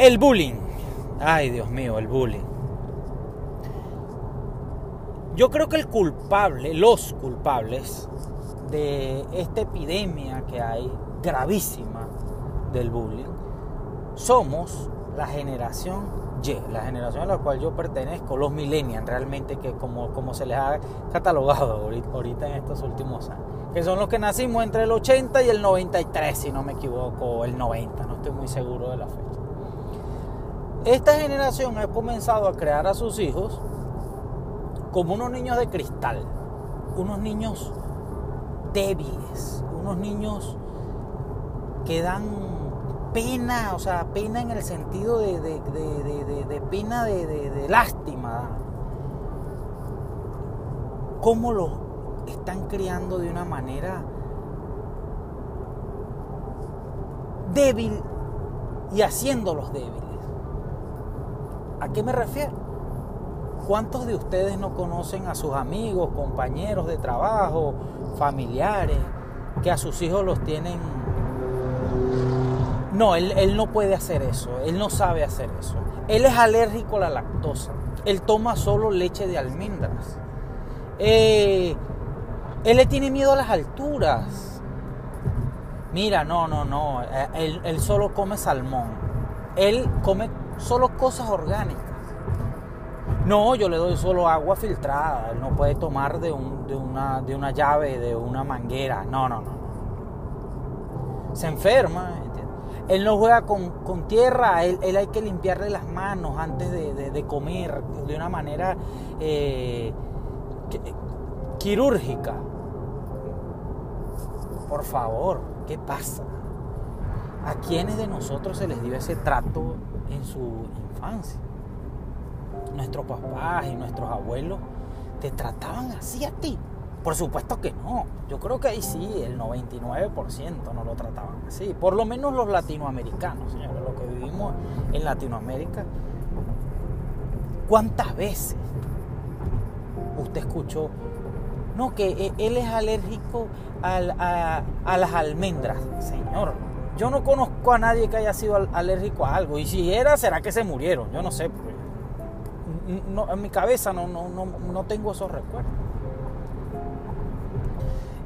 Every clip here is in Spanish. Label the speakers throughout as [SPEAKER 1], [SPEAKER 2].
[SPEAKER 1] El bullying. Ay, Dios mío, el bullying. Yo creo que el culpable, los culpables de esta epidemia que hay gravísima del bullying, somos la generación Y, la generación a la cual yo pertenezco, los millennials realmente, que como, como se les ha catalogado ahorita en estos últimos años, que son los que nacimos entre el 80 y el 93, si no me equivoco, el 90, no estoy muy seguro de la fecha. Esta generación ha comenzado a crear a sus hijos como unos niños de cristal, unos niños débiles, unos niños que dan pena, o sea, pena en el sentido de, pena de, lástima. ¿Cómo los están criando de una manera débil y haciéndolos débiles? ¿A qué me refiero? ¿Cuántos de ustedes no conocen a sus amigos, compañeros de trabajo, familiares, que a sus hijos los tienen... No, él, no puede hacer eso, él no sabe hacer eso. Él es alérgico a la lactosa, él toma solo leche de almendras. Eh, él le tiene miedo a las alturas. Mira, no, no, no, eh, él, él solo come salmón. Él come solo cosas orgánicas. No, yo le doy solo agua filtrada. Él no puede tomar de, una, de una llave, de una manguera. No, no, no. Se enferma. Él no juega con, tierra. Él, él, hay que limpiarle las manos antes de, comer de una manera eh, quirúrgica. Por favor, ¿qué pasa? ¿A quiénes de nosotros se les dio ese trato en su infancia. Nuestros papás y nuestros abuelos te trataban así a ti. Por supuesto que no. Yo creo que ahí sí, el 99% no lo trataban así. Por lo menos los latinoamericanos, señores, lo que vivimos en Latinoamérica. ¿Cuántas veces usted escuchó, no, que e, él es alérgico a, a las almendras? Señor, yo no conozco a nadie que haya sido alérgico a algo. Y si era, será que se murieron. Yo no sé. en mi cabeza no, no, no tengo esos recuerdos.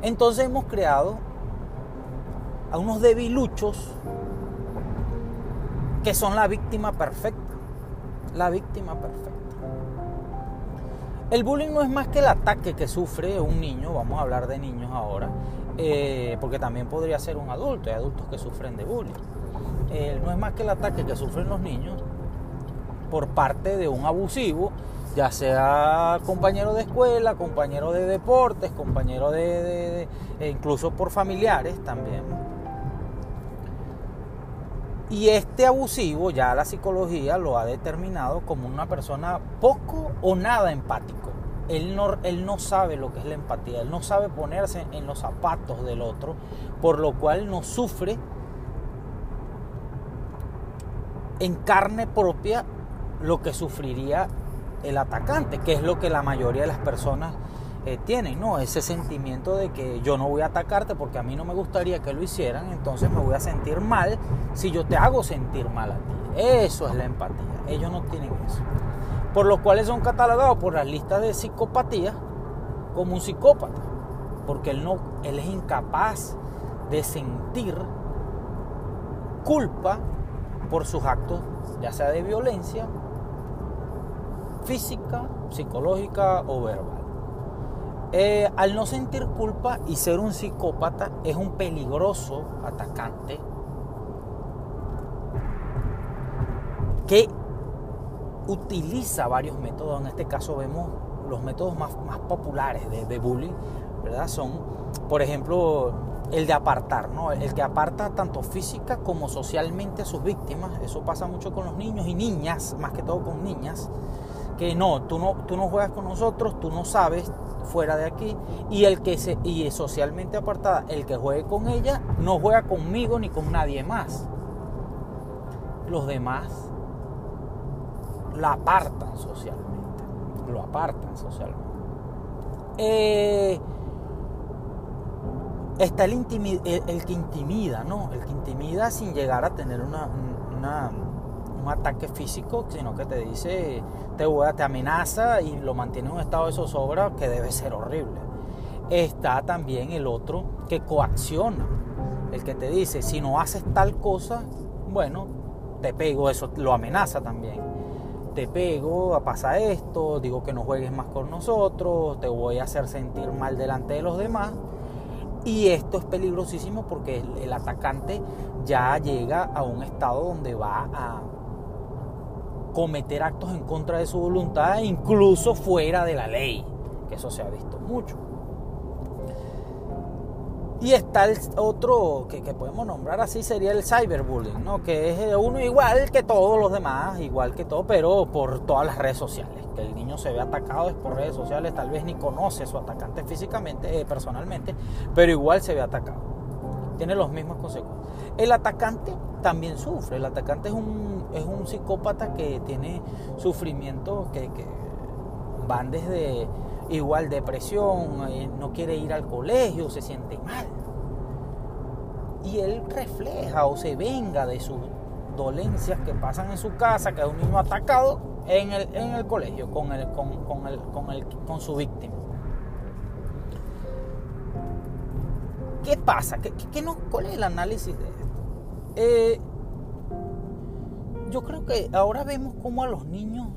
[SPEAKER 1] Entonces hemos creado a unos debiluchos que son la víctima perfecta. La víctima perfecta. El bullying no es más que el ataque que sufre un niño, vamos a hablar de niños ahora, eh, porque también podría ser un adulto, hay adultos que sufren de bullying. Eh, no es más que el ataque que sufren los niños por parte de un abusivo, ya sea compañero de escuela, compañero de deportes, compañero de, e incluso por familiares también. Y este abusivo ya la psicología lo ha determinado como una persona poco o nada empático. Él no, él no sabe lo que es la empatía, él no sabe ponerse en los zapatos del otro, por lo cual no sufre en carne propia lo que sufriría el atacante, que es lo que la mayoría de las personas eh, tienen, ¿no? Ese sentimiento de que yo no voy a atacarte porque a mí no me gustaría que lo hicieran, entonces me voy a sentir mal si yo te hago sentir mal a ti. Eso es la empatía. Ellos no tienen eso por los cuales son catalogados por las listas de psicopatía como un psicópata, porque él, no, él es incapaz de sentir culpa por sus actos, ya sea de violencia física, psicológica o verbal. Eh, al no sentir culpa y ser un psicópata es un peligroso atacante que utiliza varios métodos, en este caso vemos los métodos más, más populares de, bullying, ¿verdad? Son, por ejemplo, el de apartar, ¿no? El que aparta tanto física como socialmente a sus víctimas, eso pasa mucho con los niños y niñas, más que todo con niñas, que no, tú no, tú no juegas con nosotros, tú no sabes fuera de aquí y el que se y es socialmente apartada, el que juegue con ella no juega conmigo ni con nadie más. Los demás la apartan socialmente. Lo apartan socialmente. Eh, está el, que intimida, ¿no? El que intimida sin llegar a tener una, un ataque físico, sino que te dice, te, te amenaza y lo mantiene en un estado de zozobra que debe ser horrible. Está también el otro que coacciona, el que te dice, si no haces tal cosa, bueno, te pego, eso lo amenaza también. Te pego, pasa esto, digo que no juegues más con nosotros, te voy a hacer sentir mal delante de los demás. Y esto es peligrosísimo porque el, atacante ya llega a un estado donde va a cometer actos en contra de su voluntad, incluso fuera de la ley, que eso se ha visto mucho. Y está el otro que, podemos nombrar así, sería el cyberbullying, ¿no? que es uno igual que todos los demás, igual que todo, pero por todas las redes sociales. Que el niño se ve atacado es por redes sociales, tal vez ni conoce a su atacante físicamente, eh, personalmente, pero igual se ve atacado. Tiene los mismos consecuencias. El atacante también sufre, el atacante es un, es un psicópata que tiene sufrimientos que, que van desde igual depresión, eh, no quiere ir al colegio, se siente mal. Y él refleja o se venga de sus dolencias que pasan en su casa, que es un niño atacado en el, en el colegio con, el, con, con, el, con, el, con su víctima. ¿Qué pasa? ¿Qué, qué ¿Cuál es el análisis de esto? Eh, yo creo que ahora vemos cómo a los niños,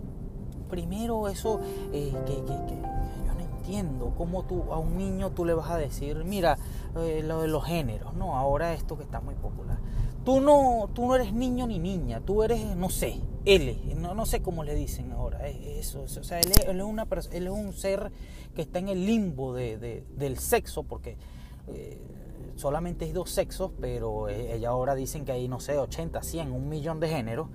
[SPEAKER 1] primero eso, eh, que, que entiendo cómo tú a un niño tú le vas a decir, mira, eh, lo de los géneros, no, ahora esto que está muy popular. Tú no, tú no eres niño ni niña, tú eres, no sé, L, no, no sé cómo le dicen ahora, eso, o sea, él, es, una, él es un ser que está en el limbo de, del sexo, porque eh, solamente hay dos sexos, pero eh, ella ahora dicen que hay, no sé, 80, 100, un millón de géneros.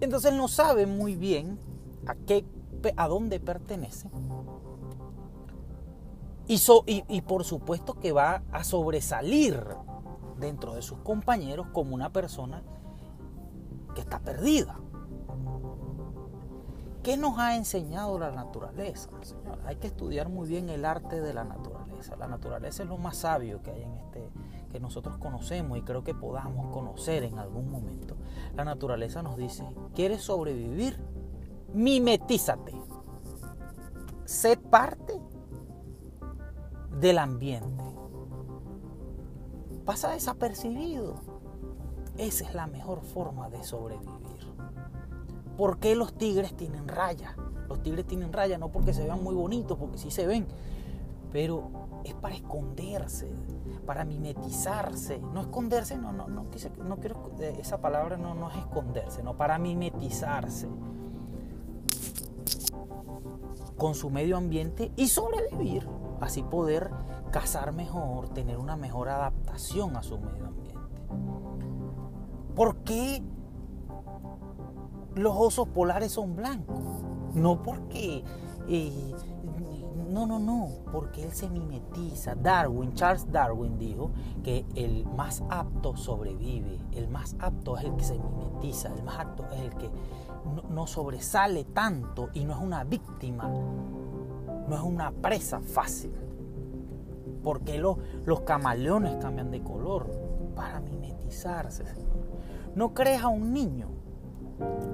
[SPEAKER 1] Entonces él no sabe muy bien a qué, a dónde pertenece y, por supuesto que va a sobresalir dentro de sus compañeros como una persona que está perdida. ¿Qué nos ha enseñado la naturaleza? Señor? Hay que estudiar muy bien el arte de la naturaleza. La naturaleza es lo más sabio que hay en este que nosotros conocemos y creo que podamos conocer en algún momento. La naturaleza nos dice, ¿quieres sobrevivir? Mimetízate. Sé parte del ambiente. Pasa desapercibido. Esa es la mejor forma de sobrevivir. ¿Por qué los tigres tienen rayas? Los tigres tienen rayas no porque se vean muy bonitos, porque sí se ven, pero es para esconderse, para mimetizarse. No esconderse, no, no, no, no quiero, esa palabra no, no es esconderse, no, para mimetizarse con su medio ambiente y sobrevivir así poder cazar mejor, tener una mejor adaptación a su medio ambiente. ¿Por qué los osos polares son blancos? No porque... Eh, no, no, no, porque él se mimetiza. Darwin, Charles Darwin dijo que el más apto sobrevive, el más apto es el que se mimetiza, el más apto es el que no sobresale tanto y no es una víctima no es una presa fácil. Porque los, los camaleones cambian de color para mimetizarse. No crees a un niño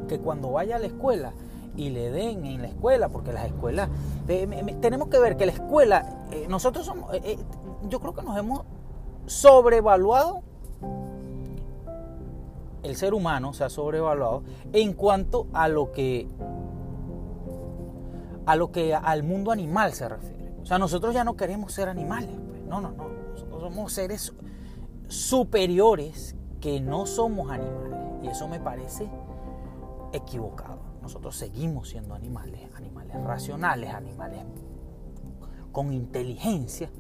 [SPEAKER 1] que cuando vaya a la escuela y le den en la escuela, porque las escuelas, tenemos que ver que la escuela, eh, nosotros somos, eh, eh, yo creo que nos hemos sobrevaluado, el ser humano se ha sobrevaluado en cuanto a lo que a lo que al mundo animal se refiere. O sea, nosotros ya no queremos ser animales. Pues. No, no, no. Nosotros somos seres superiores que no somos animales. Y eso me parece equivocado. Nosotros seguimos siendo animales, animales racionales, animales con inteligencia,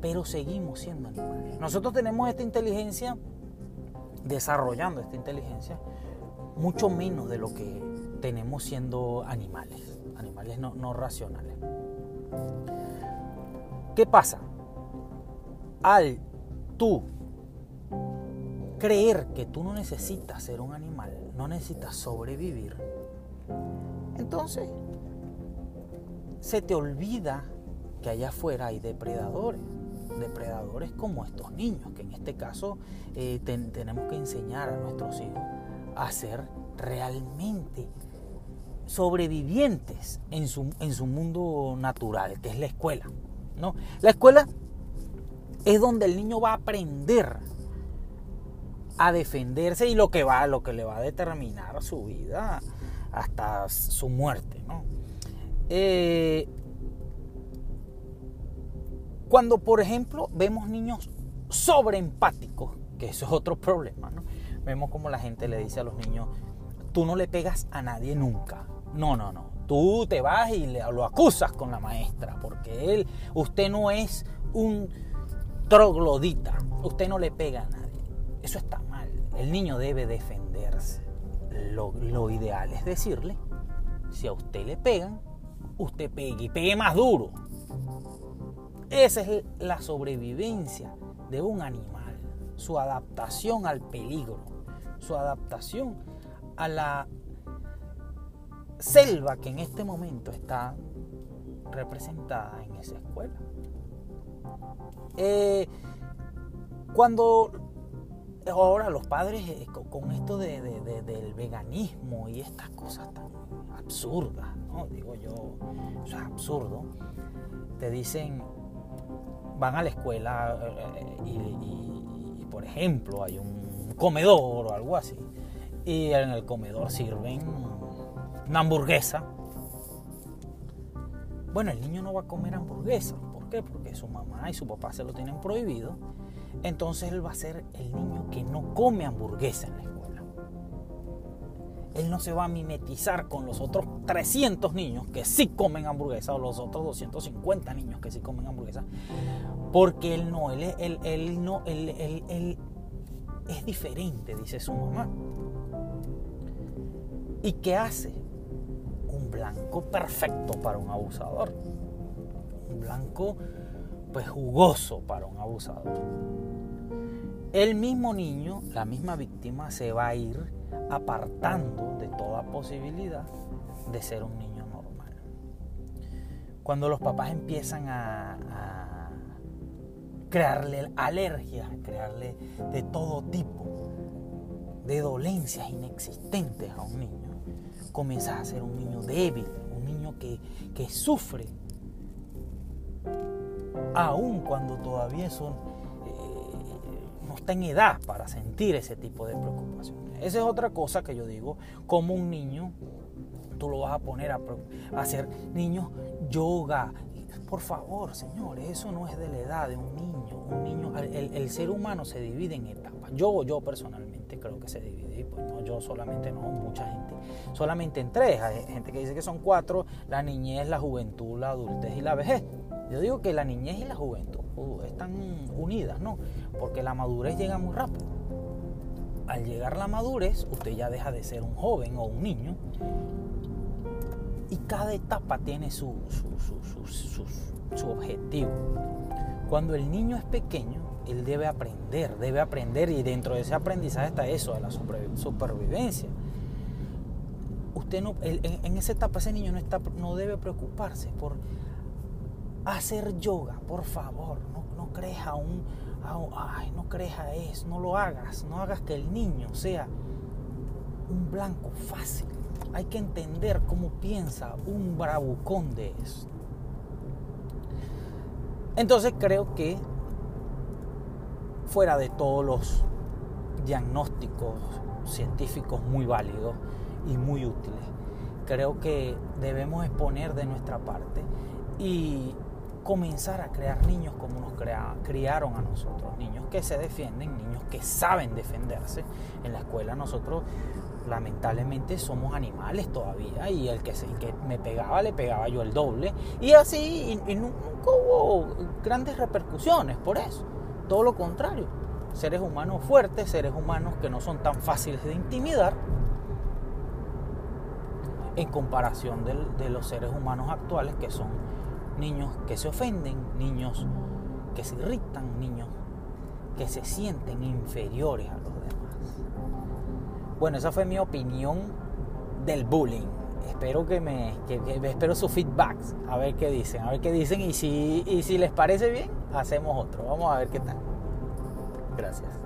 [SPEAKER 1] pero seguimos siendo animales. Nosotros tenemos esta inteligencia, desarrollando esta inteligencia, mucho menos de lo que tenemos siendo animales animales no, racionales. ¿Qué pasa? Al tú creer que tú no necesitas ser un animal, no necesitas sobrevivir, entonces se te olvida que allá afuera hay depredadores, depredadores como estos niños, que en este caso eh, tenemos que enseñar a nuestros hijos a ser realmente sobrevivientes en su, en su mundo natural, que es la escuela. ¿no? La escuela es donde el niño va a aprender a defenderse y lo que va, lo que le va a determinar su vida hasta su muerte. ¿no? Eh, cuando, por ejemplo, vemos niños sobreempáticos, que eso es otro problema, ¿no? vemos como la gente le dice a los niños, tú no le pegas a nadie nunca. No, no, no. Tú te vas y le, lo acusas con la maestra, porque él, usted no es un troglodita, usted no le pega a nadie. Eso está mal. El niño debe defenderse. Lo, lo ideal es decirle, si a usted le pegan, usted pegue y pegue más duro. Esa es la sobrevivencia de un animal, su adaptación al peligro, su adaptación a la selva que en este momento está representada en esa escuela. Eh, cuando ahora los padres eh, con esto del veganismo y estas cosas tan absurdas, ¿no? digo yo, eso es absurdo, te dicen, van a la escuela eh, y por ejemplo hay un comedor o algo así, y en el comedor sirven una hamburguesa. Bueno, el niño no va a comer hamburguesa. ¿Por qué? Porque su mamá y su papá se lo tienen prohibido. Entonces él va a ser el niño que no come hamburguesa en la escuela. Él no se va a mimetizar con los otros 300 niños que sí comen hamburguesa o los otros 250 niños que sí comen hamburguesa. Porque él no, él, él, es diferente, dice su mamá. ¿Y qué hace? Blanco perfecto para un abusador. Un blanco pues jugoso para un abusador. El mismo niño, la misma víctima, se va a ir apartando de toda posibilidad de ser un niño normal. Cuando los papás empiezan a crearle alergias, crearle de todo tipo de dolencias inexistentes a un niño, comienzas a ser un niño débil, un niño que, sufre, aun cuando todavía son, eh, no está en edad para sentir ese tipo de preocupaciones. Esa es otra cosa que yo digo, como un niño, tú lo vas a poner a, hacer niños yoga. Por favor, señores, eso no es de la edad de un niño. Un niño el, el ser humano se divide en etapas. Yo, yo personalmente creo que se divide, pues no, yo solamente no, mucha gente solamente en tres. Hay gente que dice que son cuatro, la niñez, la juventud, la adultez y la vejez. Yo digo que la niñez y la juventud uh, están unidas, ¿no? Porque la madurez llega muy rápido. Al llegar la madurez, usted ya deja de ser un joven o un niño. Y cada etapa tiene su, su objetivo. Cuando el niño es pequeño, él debe aprender, debe aprender y dentro de ese aprendizaje está eso, de la supervivencia usted no, en, esa etapa ese niño no, está, no debe preocuparse por hacer yoga, por favor, no, no crees a un, ay, no crees a eso, no lo hagas, no hagas que el niño sea un blanco fácil. Hay que entender cómo piensa un bravucón de eso. Entonces creo que fuera de todos los diagnósticos científicos muy válidos, y muy útiles. Creo que debemos exponer de nuestra parte y comenzar a crear niños como nos criaron a nosotros, niños que se defienden, niños que saben defenderse. En la escuela nosotros lamentablemente somos animales todavía y el que, me pegaba le pegaba yo el doble y así y, nunca hubo grandes repercusiones por eso, todo lo contrario, seres humanos fuertes, seres humanos que no son tan fáciles de intimidar en comparación de, los seres humanos actuales que son niños que se ofenden, niños que se irritan, niños que se sienten inferiores a los. Bueno, esa fue mi opinión del bullying. Espero que me, espero sus feedbacks, a ver qué dicen, a ver qué dicen y si, y si les parece bien, hacemos otro. Vamos a ver qué tal. Gracias.